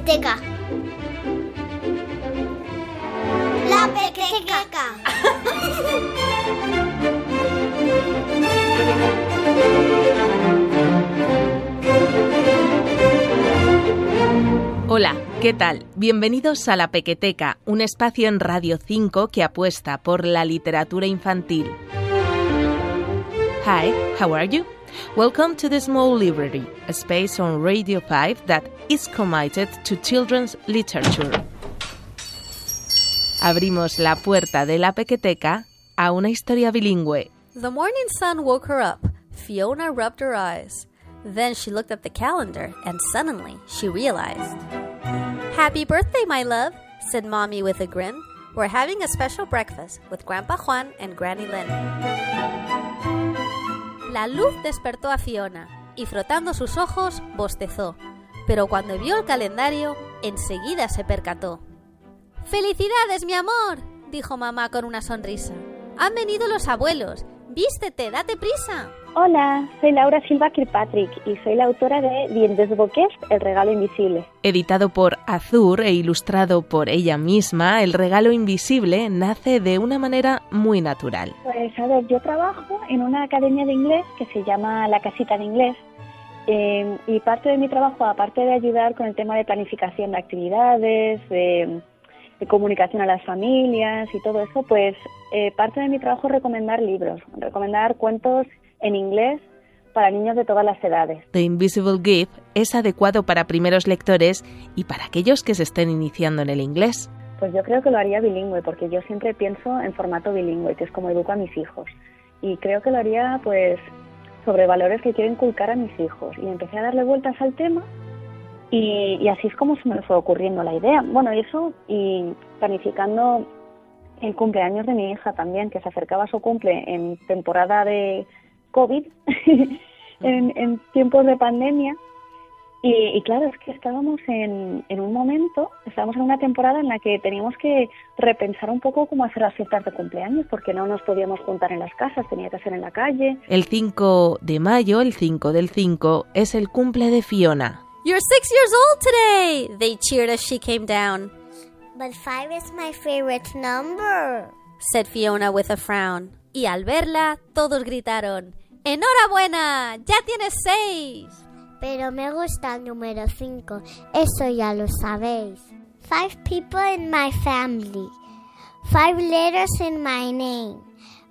pequeteca. La pequeteca. Hola, ¿qué tal? Bienvenidos a La Pequeteca, un espacio en Radio 5 que apuesta por la literatura infantil. Hi, how are you? Welcome to the Small Library, a space on Radio 5 that is committed to children's literature. Abrimos la puerta de la pequeteca a una historia bilingüe. The morning sun woke her up. Fiona rubbed her eyes. Then she looked at the calendar and suddenly she realized. Happy birthday, my love, said Mommy with a grin. We're having a special breakfast with Grandpa Juan and Granny Lynn. La luz despertó a Fiona y frotando sus ojos bostezó, pero cuando vio el calendario enseguida se percató. ¡Felicidades, mi amor! dijo mamá con una sonrisa. Han venido los abuelos. Vístete, date prisa. Hola, soy Laura Silva Kirkpatrick y soy la autora de Dientes Boqués, El regalo invisible. Editado por Azur e ilustrado por ella misma, El regalo invisible nace de una manera muy natural. Pues a ver, yo trabajo en una academia de inglés que se llama La Casita de Inglés eh, y parte de mi trabajo, aparte de ayudar con el tema de planificación de actividades, de, de comunicación a las familias y todo eso, pues eh, parte de mi trabajo es recomendar libros, recomendar cuentos en inglés para niños de todas las edades. The Invisible Gift es adecuado para primeros lectores y para aquellos que se estén iniciando en el inglés. Pues yo creo que lo haría bilingüe, porque yo siempre pienso en formato bilingüe, que es como educo a mis hijos. Y creo que lo haría pues sobre valores que quiero inculcar a mis hijos. Y empecé a darle vueltas al tema y, así es como se me fue ocurriendo la idea. Bueno, y eso y planificando el cumpleaños de mi hija también, que se acercaba a su cumple en temporada de COVID, en, en tiempos de pandemia. Y, y, claro, es que estábamos en, en, un momento, estábamos en una temporada en la que teníamos que repensar un poco cómo hacer las fiestas de cumpleaños, porque no nos podíamos juntar en las casas, tenía que ser en la calle. El 5 de mayo, el 5 del 5, es el cumple de Fiona. You're six years old today, they cheered as she came down. But five is my favorite number, said Fiona with a frown. Y al verla, todos gritaron, ¡Enhorabuena! ¡Ya tienes seis! Pero me gusta el número 5, eso ya lo sabéis. Five people in my family. Five letters in my name.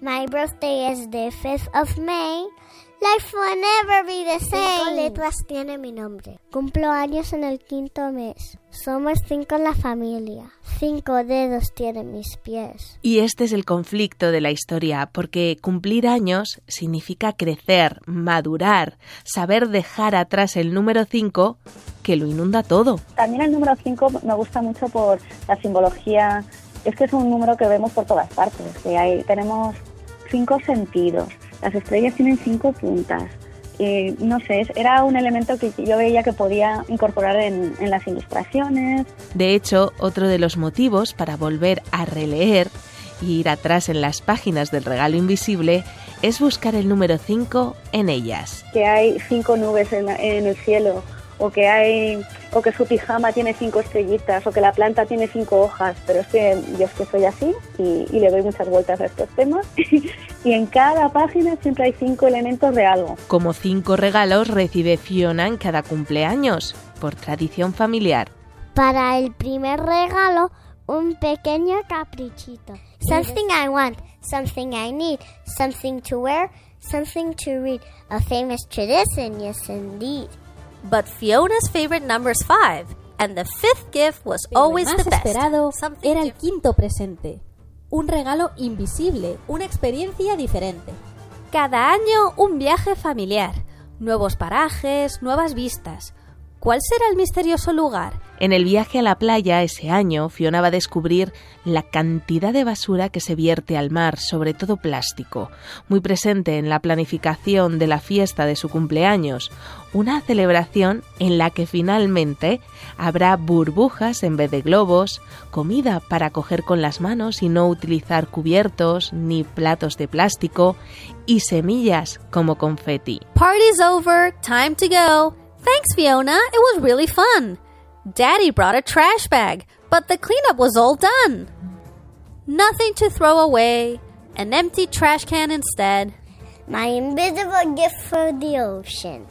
My birthday is the 5th of May. Life will never be the same. Cinco letras tiene mi nombre. Cumplo años en el quinto mes. Somos cinco en la familia. Cinco dedos tienen mis pies. Y este es el conflicto de la historia, porque cumplir años significa crecer, madurar, saber dejar atrás el número 5 que lo inunda todo. También el número 5 me gusta mucho por la simbología. Es que es un número que vemos por todas partes. Que hay, tenemos cinco sentidos. Las estrellas tienen cinco puntas. Eh, no sé, era un elemento que yo veía que podía incorporar en, en, las ilustraciones. De hecho, otro de los motivos para volver a releer y ir atrás en las páginas del regalo invisible es buscar el número 5 en ellas. Que hay cinco nubes en, en el cielo, o que hay o que su pijama tiene cinco estrellitas o que la planta tiene cinco hojas, pero es que yo es que soy así y, y le doy muchas vueltas a estos temas y en cada página siempre hay cinco elementos de algo. Como cinco regalos recibe Fiona en cada cumpleaños, por tradición familiar. Para el primer regalo, un pequeño caprichito. Something I want, something I need, something to wear, something to read. A famous tradition, yes indeed. But Fiona's favorite number is five, and the fifth gift was Pero always más the best. esperado Something era el to- quinto presente. Un regalo invisible, una experiencia diferente. Cada año un viaje familiar, nuevos parajes, nuevas vistas. ¿Cuál será el misterioso lugar? En el viaje a la playa ese año, Fiona va a descubrir la cantidad de basura que se vierte al mar, sobre todo plástico, muy presente en la planificación de la fiesta de su cumpleaños, una celebración en la que finalmente habrá burbujas en vez de globos, comida para coger con las manos y no utilizar cubiertos ni platos de plástico y semillas como confeti. Party's over, time to go. Thanks, Fiona. It was really fun. Daddy brought a trash bag, but the cleanup was all done. Nothing to throw away, an empty trash can instead. My invisible gift for the ocean.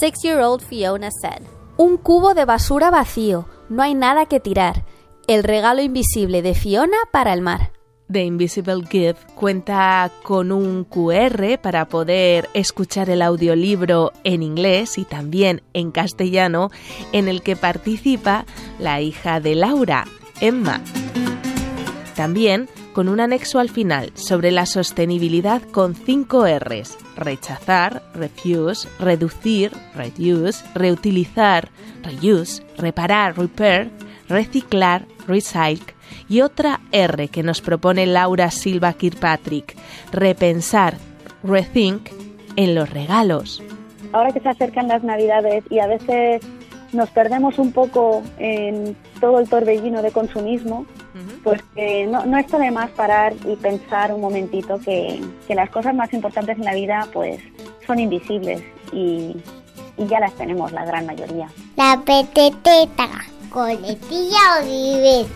Six year old Fiona said. Un cubo de basura vacío, no hay nada que tirar. El regalo invisible de Fiona para el mar. The Invisible Gift cuenta con un QR para poder escuchar el audiolibro en inglés y también en castellano, en el que participa la hija de Laura, Emma. También con un anexo al final sobre la sostenibilidad con 5 Rs. Rechazar, refuse, reducir, reduce, reutilizar, reuse, reparar, repair, reciclar, recycle y otra R que nos propone Laura Silva Kirkpatrick, repensar, rethink en los regalos. Ahora que se acercan las navidades y a veces nos perdemos un poco en todo el torbellino de consumismo, pues que no, no está de más parar y pensar un momentito que, que las cosas más importantes en la vida pues son invisibles y, y ya las tenemos la gran mayoría. La peteteta, coletilla o vives.